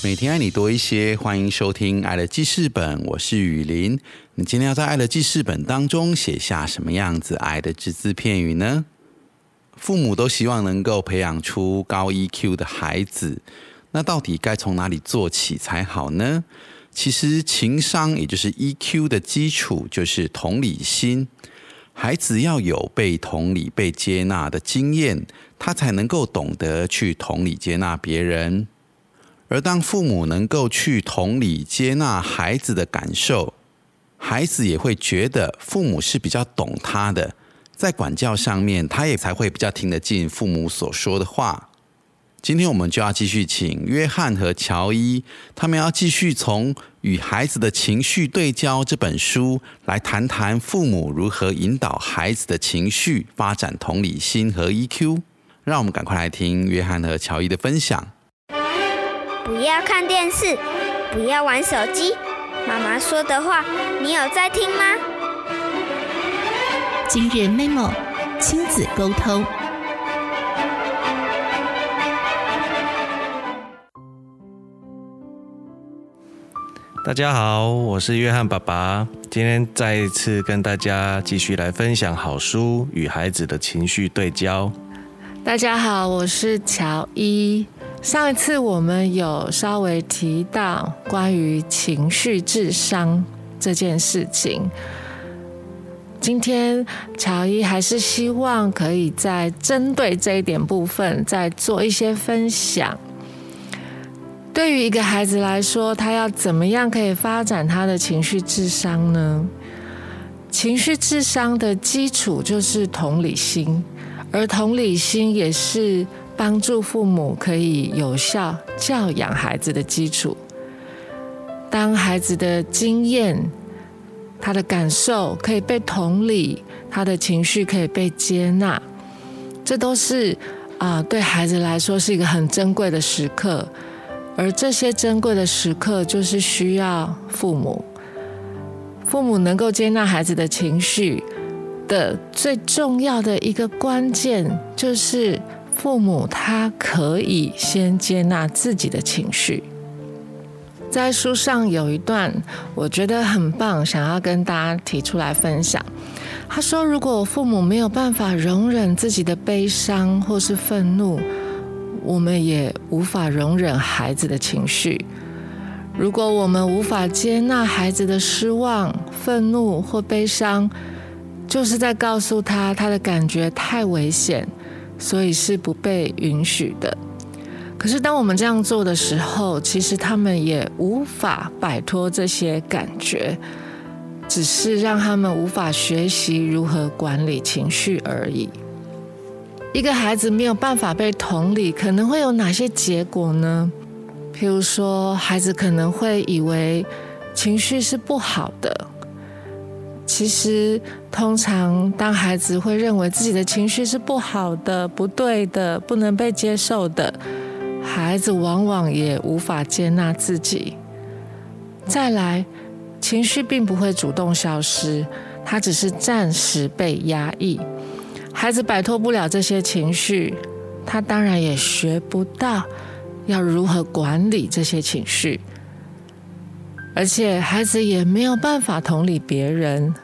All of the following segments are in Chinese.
每天爱你多一些，欢迎收听《爱的记事本》，我是雨林。你今天要在《爱的记事本》当中写下什么样子爱的只字片语呢？父母都希望能够培养出高 EQ 的孩子，那到底该从哪里做起才好呢？其实情商，也就是 EQ 的基础，就是同理心。孩子要有被同理、被接纳的经验，他才能够懂得去同理接纳别人。而当父母能够去同理接纳孩子的感受，孩子也会觉得父母是比较懂他的，在管教上面，他也才会比较听得进父母所说的话。今天我们就要继续请约翰和乔伊，他们要继续从《与孩子的情绪对焦》这本书来谈谈父母如何引导孩子的情绪发展同理心和 EQ。让我们赶快来听约翰和乔伊的分享。不要看电视，不要玩手机。妈妈说的话，你有在听吗？今日 memo 亲子沟通。大家好，我是约翰爸爸，今天再一次跟大家继续来分享好书与孩子的情绪对焦。大家好，我是乔伊。上一次我们有稍微提到关于情绪智商这件事情，今天乔伊还是希望可以在针对这一点部分再做一些分享。对于一个孩子来说，他要怎么样可以发展他的情绪智商呢？情绪智商的基础就是同理心，而同理心也是帮助父母可以有效教养孩子的基础。当孩子的经验、他的感受可以被同理，他的情绪可以被接纳，这都是啊，对孩子来说是一个很珍贵的时刻。而这些珍贵的时刻，就是需要父母，父母能够接纳孩子的情绪的最重要的一个关键，就是父母他可以先接纳自己的情绪。在书上有一段，我觉得很棒，想要跟大家提出来分享。他说：“如果父母没有办法容忍自己的悲伤或是愤怒。”我们也无法容忍孩子的情绪。如果我们无法接纳孩子的失望、愤怒或悲伤，就是在告诉他他的感觉太危险，所以是不被允许的。可是当我们这样做的时候，其实他们也无法摆脱这些感觉，只是让他们无法学习如何管理情绪而已。一个孩子没有办法被同理，可能会有哪些结果呢？譬如说，孩子可能会以为情绪是不好的。其实，通常当孩子会认为自己的情绪是不好的、不对的、不能被接受的，孩子往往也无法接纳自己。再来，情绪并不会主动消失，它只是暂时被压抑。孩子摆脱不了这些情绪，他当然也学不到要如何管理这些情绪，而且孩子也没有办法同理别人，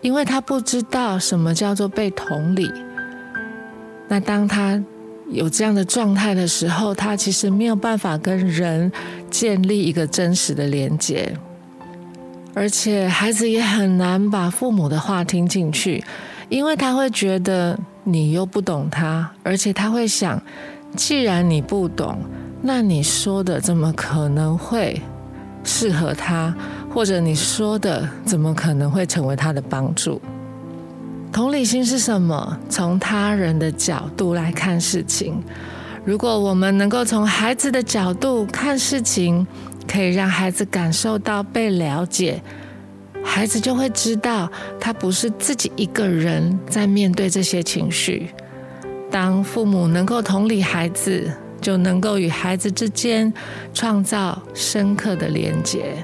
因为他不知道什么叫做被同理。那当他有这样的状态的时候，他其实没有办法跟人建立一个真实的连接，而且孩子也很难把父母的话听进去。因为他会觉得你又不懂他，而且他会想，既然你不懂，那你说的怎么可能会适合他？或者你说的怎么可能会成为他的帮助？同理心是什么？从他人的角度来看事情。如果我们能够从孩子的角度看事情，可以让孩子感受到被了解，孩子就会知道他不是自己一个人在面对这些情绪。当父母能够同理孩子，就能够与孩子之间创造深刻的连结。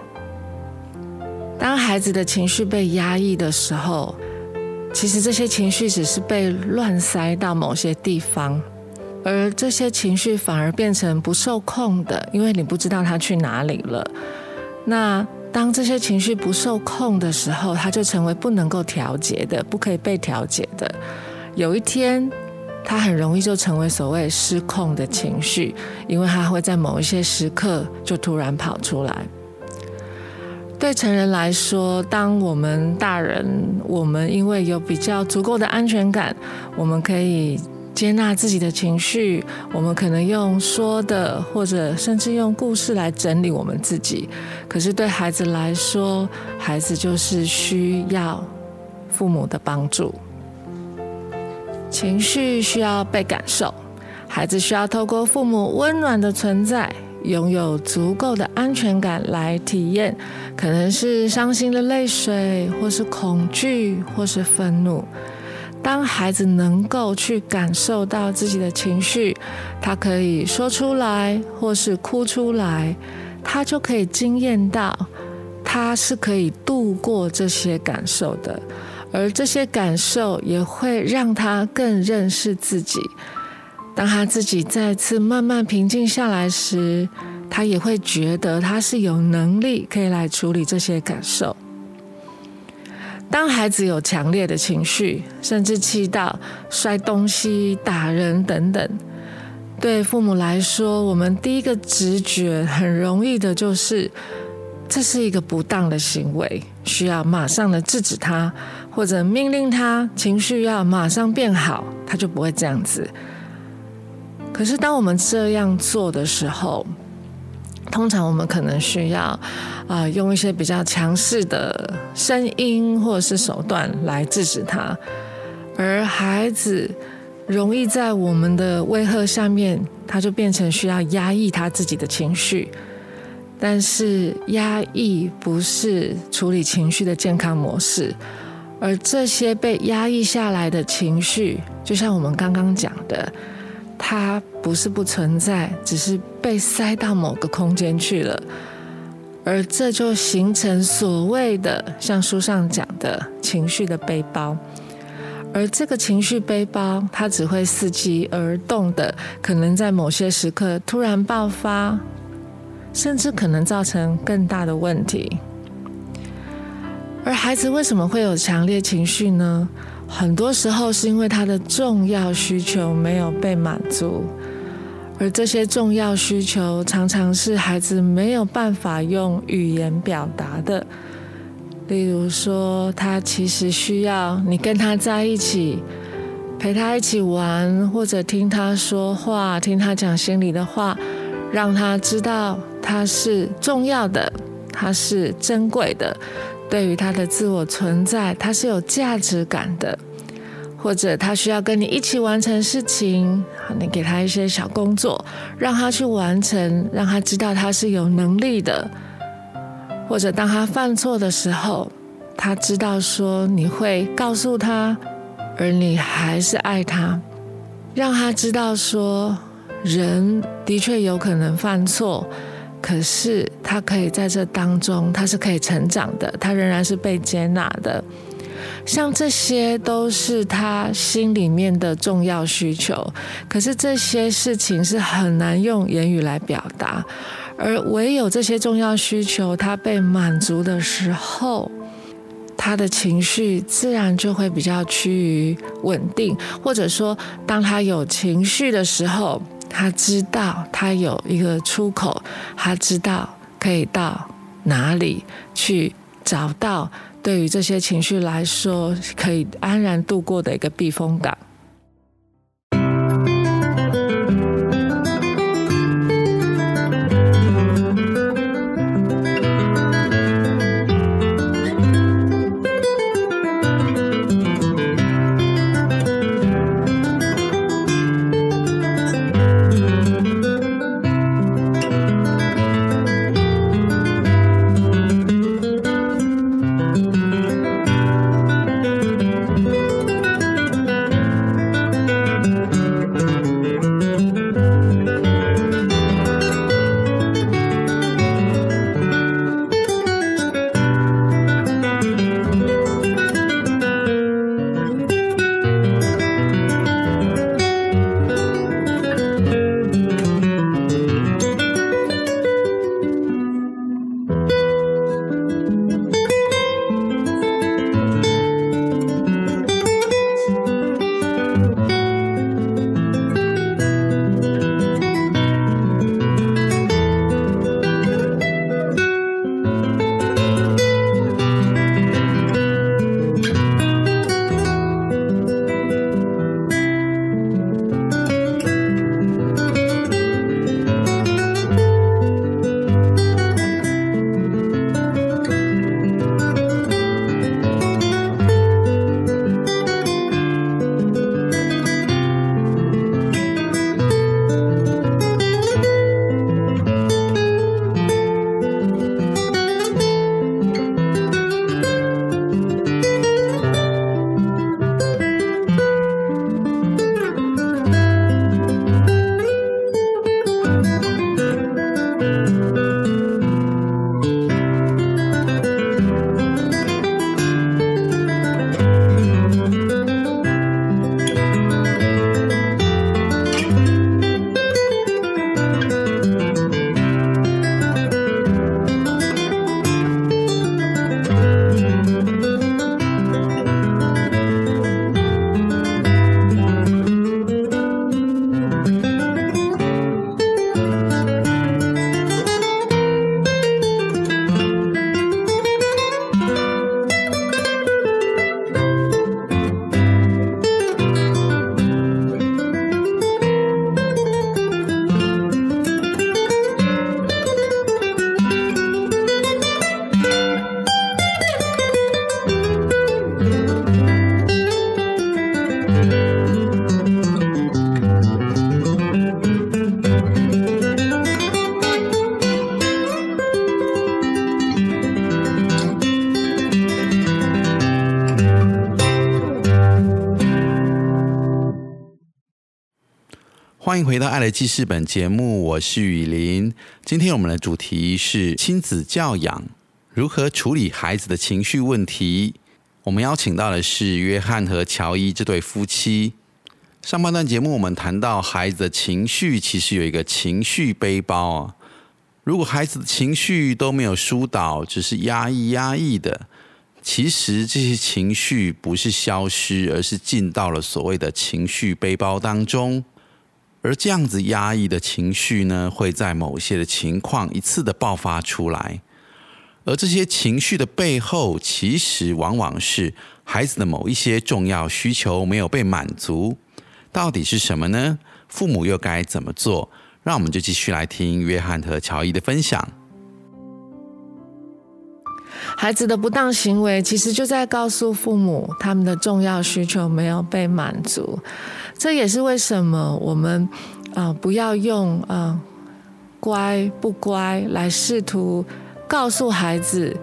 当孩子的情绪被压抑的时候，其实这些情绪只是被乱塞到某些地方，而这些情绪反而变成不受控的，因为你不知道它去哪里了。那当这些情绪不受控的时候，它就成为不能够调节的，不可以被调节的。有一天，它很容易就成为所谓失控的情绪，因为它会在某一些时刻就突然跑出来。对成人来说，当我们大人，我们因为有比较足够的安全感，我们可以接纳自己的情绪，我们可能用说的，或者甚至用故事来整理我们自己。可是对孩子来说，孩子就是需要父母的帮助，情绪需要被感受，孩子需要透过父母温暖的存在。拥有足够的安全感来体验，可能是伤心的泪水，或是恐惧，或是愤怒。当孩子能够去感受到自己的情绪，他可以说出来，或是哭出来，他就可以经验到，他是可以度过这些感受的，而这些感受也会让他更认识自己。当他自己再次慢慢平静下来时，他也会觉得他是有能力可以来处理这些感受。当孩子有强烈的情绪，甚至气到摔东西、打人等等，对父母来说，我们第一个直觉很容易的就是这是一个不当的行为，需要马上的制止他，或者命令他情绪要马上变好，他就不会这样子。可是，当我们这样做的时候，通常我们可能需要啊，用一些比较强势的声音或者是手段来制止他，而孩子容易在我们的威吓下面，他就变成需要压抑他自己的情绪。但是，压抑不是处理情绪的健康模式，而这些被压抑下来的情绪，就像我们刚刚讲的。它不是不存在，只是被塞到某个空间去了，而这就形成所谓的像书上讲的情绪的背包，而这个情绪背包，它只会伺机而动的，可能在某些时刻突然爆发，甚至可能造成更大的问题。而孩子为什么会有强烈情绪呢？很多时候是因为他的重要需求没有被满足，而这些重要需求常常是孩子没有办法用语言表达的。例如说，他其实需要你跟他在一起，陪他一起玩，或者听他说话，听他讲心里的话，让他知道他是重要的，他是珍贵的。对于他的自我存在，他是有价值感的，或者他需要跟你一起完成事情，你给他一些小工作，让他去完成，让他知道他是有能力的，或者当他犯错的时候，他知道说你会告诉他，而你还是爱他，让他知道说人的确有可能犯错。可是他可以在这当中，他是可以成长的，他仍然是被接纳的。像这些都是他心里面的重要需求。可是这些事情是很难用言语来表达，而唯有这些重要需求他被满足的时候，他的情绪自然就会比较趋于稳定，或者说，当他有情绪的时候。他知道他有一个出口，他知道可以到哪里去找到对于这些情绪来说可以安然度过的一个避风港。欢迎回到《爱的记事本》节目，我是雨林。今天我们的主题是亲子教养，如何处理孩子的情绪问题。我们邀请到的是约翰和乔伊这对夫妻。上半段节目我们谈到孩子的情绪，其实有一个情绪背包啊。如果孩子的情绪都没有疏导，只是压抑压抑的，其实这些情绪不是消失，而是进到了所谓的情绪背包当中。而这样子压抑的情绪呢，会在某些的情况一次的爆发出来。而这些情绪的背后，其实往往是孩子的某一些重要需求没有被满足。到底是什么呢？父母又该怎么做？让我们就继续来听约翰和乔伊的分享。孩子的不当行为，其实就在告诉父母，他们的重要需求没有被满足。这也是为什么我们啊不要用啊乖不乖来试图告诉孩子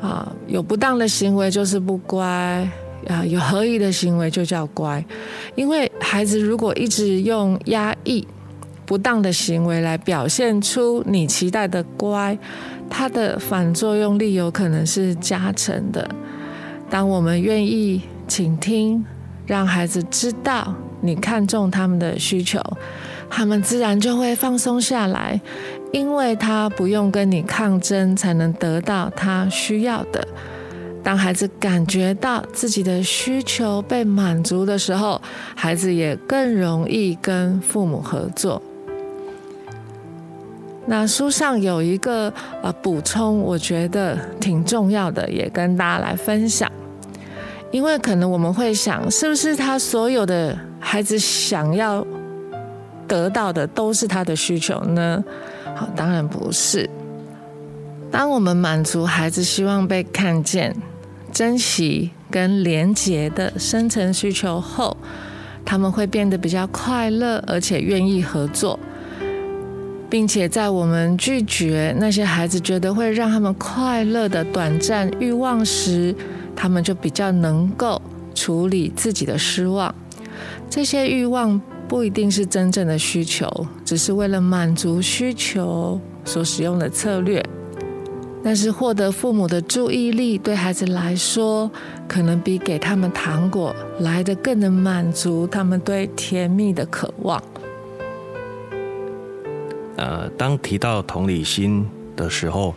啊有不当的行为就是不乖啊有合意的行为就叫乖，因为孩子如果一直用压抑不当的行为来表现出你期待的乖。它的反作用力有可能是加成的。当我们愿意倾听，让孩子知道你看重他们的需求，他们自然就会放松下来，因为他不用跟你抗争才能得到他需要的。当孩子感觉到自己的需求被满足的时候，孩子也更容易跟父母合作。那书上有一个呃补充，我觉得挺重要的，也跟大家来分享。因为可能我们会想，是不是他所有的孩子想要得到的都是他的需求呢？好，当然不是。当我们满足孩子希望被看见、珍惜跟连结的深层需求后，他们会变得比较快乐，而且愿意合作。并且在我们拒绝那些孩子觉得会让他们快乐的短暂欲望时，他们就比较能够处理自己的失望。这些欲望不一定是真正的需求，只是为了满足需求所使用的策略。但是获得父母的注意力，对孩子来说，可能比给他们糖果来的更能满足他们对甜蜜的渴望。呃，当提到同理心的时候，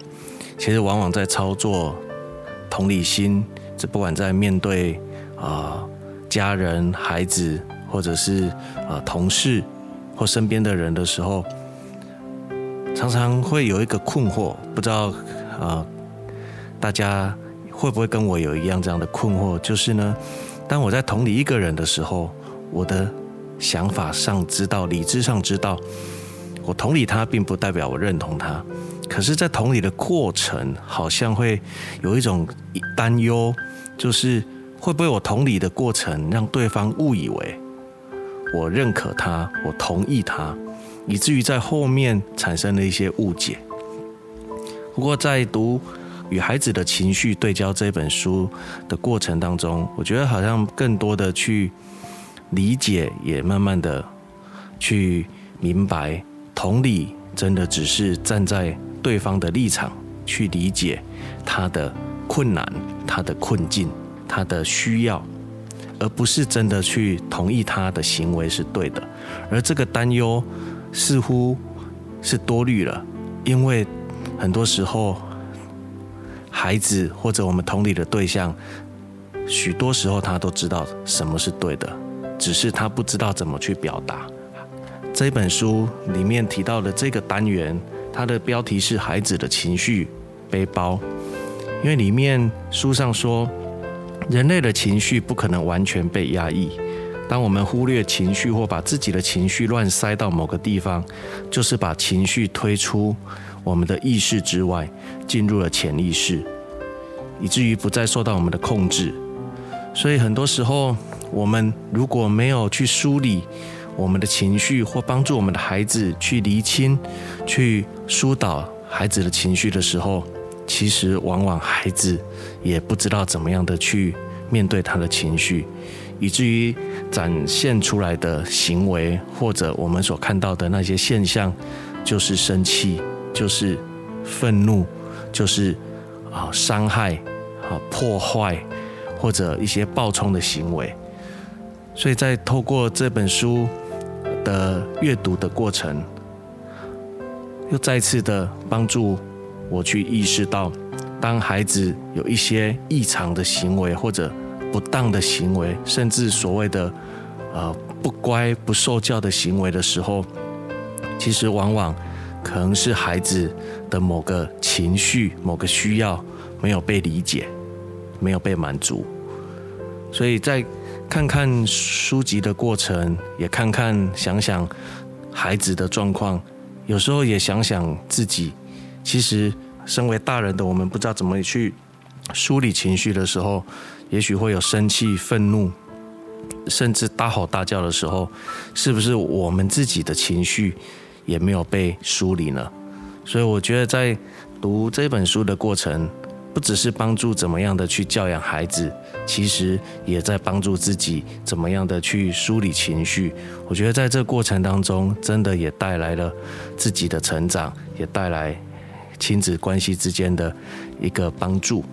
其实往往在操作同理心，这不管在面对啊家人、孩子，或者是啊同事或身边的人的时候，常常会有一个困惑，不知道啊大家会不会跟我有一样这样的困惑？就是呢，当我在同理一个人的时候，我的想法上知道，理智上知道。我同理他，并不代表我认同他，可是，在同理的过程，好像会有一种担忧，就是会不会我同理的过程让对方误以为我认可他，我同意他，以至于在后面产生了一些误解。不过，在读《与孩子的情绪对焦》这本书的过程当中，我觉得好像更多的去理解，也慢慢的去明白。同理，真的只是站在对方的立场去理解他的困难、他的困境、他的需要，而不是真的去同意他的行为是对的。而这个担忧似乎是多虑了，因为很多时候孩子或者我们同理的对象，许多时候他都知道什么是对的，只是他不知道怎么去表达。这本书里面提到的这个单元，它的标题是“孩子的情绪背包”，因为里面书上说，人类的情绪不可能完全被压抑。当我们忽略情绪或把自己的情绪乱塞到某个地方，就是把情绪推出我们的意识之外，进入了潜意识，以至于不再受到我们的控制。所以很多时候，我们如果没有去梳理，我们的情绪，或帮助我们的孩子去厘清、去疏导孩子的情绪的时候，其实往往孩子也不知道怎么样的去面对他的情绪，以至于展现出来的行为，或者我们所看到的那些现象，就是生气，就是愤怒，就是啊伤害、啊破坏，或者一些暴冲的行为。所以在透过这本书的阅读的过程，又再次的帮助我去意识到，当孩子有一些异常的行为或者不当的行为，甚至所谓的呃不乖、不受教的行为的时候，其实往往可能是孩子的某个情绪、某个需要没有被理解，没有被满足。所以在看看书籍的过程，也看看想想孩子的状况。有时候也想想自己，其实身为大人的我们，不知道怎么去梳理情绪的时候，也许会有生气、愤怒，甚至大吼大叫的时候，是不是我们自己的情绪也没有被梳理呢？所以我觉得在读这本书的过程，不只是帮助怎么样的去教养孩子，其实也在帮助自己怎么样的去梳理情绪。我觉得在这过程当中，真的也带来了自己的成长，也带来亲子关系之间的一个帮助。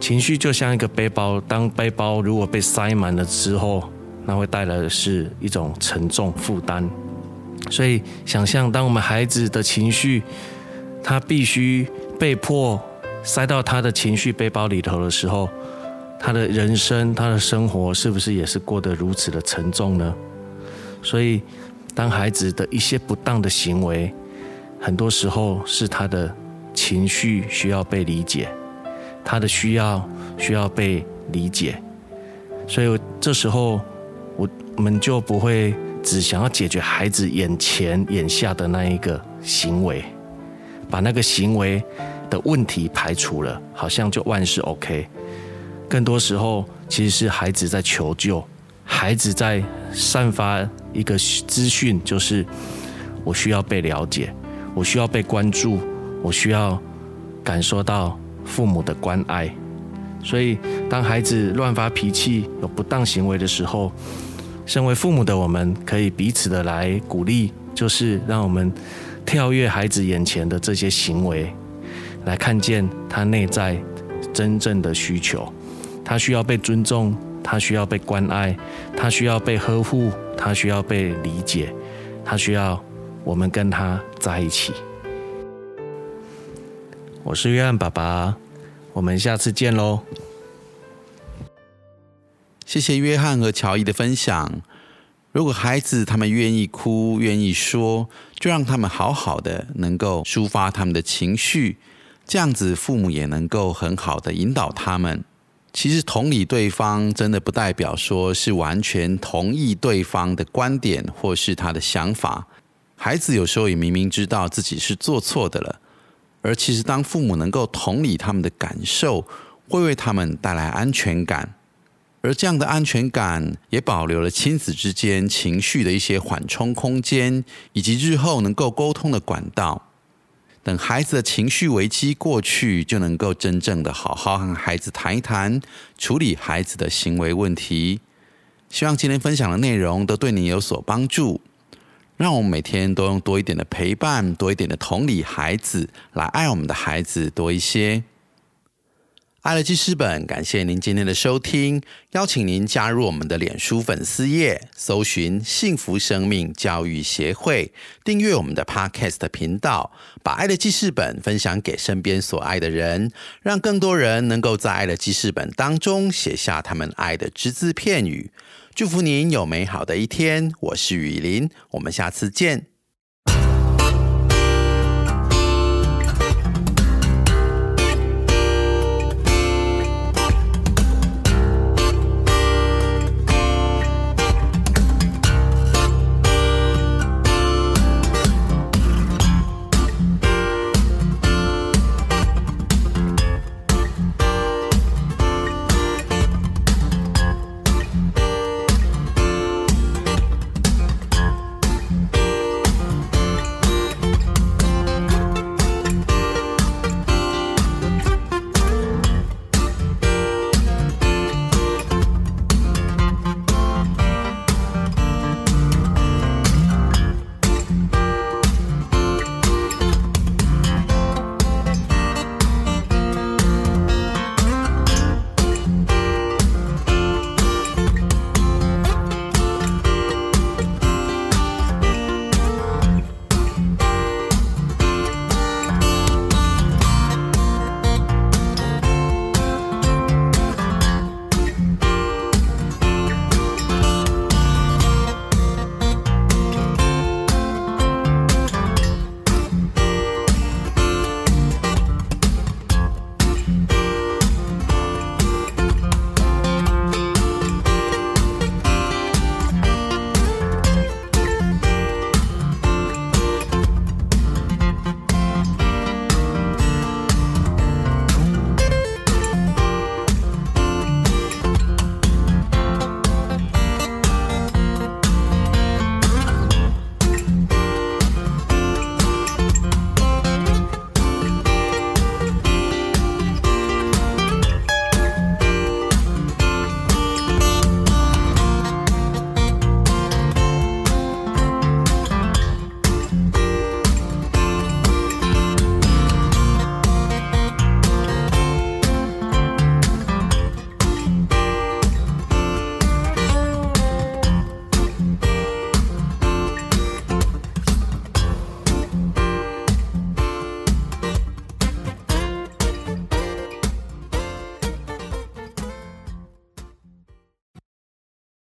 情绪就像一个背包，当背包如果被塞满了之后，那会带来的是一种沉重负担。所以，想象当我们孩子的情绪，他必须被迫塞到他的情绪背包里头的时候，他的人生、他的生活是不是也是过得如此的沉重呢？所以，当孩子的一些不当的行为，很多时候是他的情绪需要被理解，他的需要需要被理解，所以这时候我们就不会只想要解决孩子眼前眼下的那一个行为，把那个行为的问题排除了，好像就万事 OK。更多时候其实是孩子在求救，孩子在散发一个资讯，就是我需要被了解，我需要被关注，我需要感受到父母的关爱。所以，当孩子乱发脾气、有不当行为的时候，身为父母的我们可以彼此的来鼓励，就是让我们跳跃孩子眼前的这些行为，来看见他内在真正的需求。他需要被尊重，他需要被关爱，他需要被呵护，他需要被理解，他需要我们跟他在一起。我是约翰爸爸，我们下次见喽。谢谢约翰和乔伊的分享。如果孩子他们愿意哭、愿意说，就让他们好好的能够抒发他们的情绪，这样子父母也能够很好的引导他们。其实同理对方，真的不代表说是完全同意对方的观点或是他的想法。孩子有时候也明明知道自己是做错的了，而其实当父母能够同理他们的感受，会为他们带来安全感。而这样的安全感，也保留了亲子之间情绪的一些缓冲空间，以及日后能够沟通的管道。等孩子的情绪危机过去，就能够真正的好好和孩子谈一谈，处理孩子的行为问题。希望今天分享的内容都对你有所帮助。让我们每天都用多一点的陪伴，多一点的同理孩子，来爱我们的孩子多一些。爱的记事本，感谢您今天的收听，邀请您加入我们的脸书粉丝页，搜寻“幸福生命教育协会”，订阅我们的 Podcast 频道，把爱的记事本分享给身边所爱的人，让更多人能够在爱的记事本当中写下他们爱的只字片语。祝福您有美好的一天，我是雨林，我们下次见。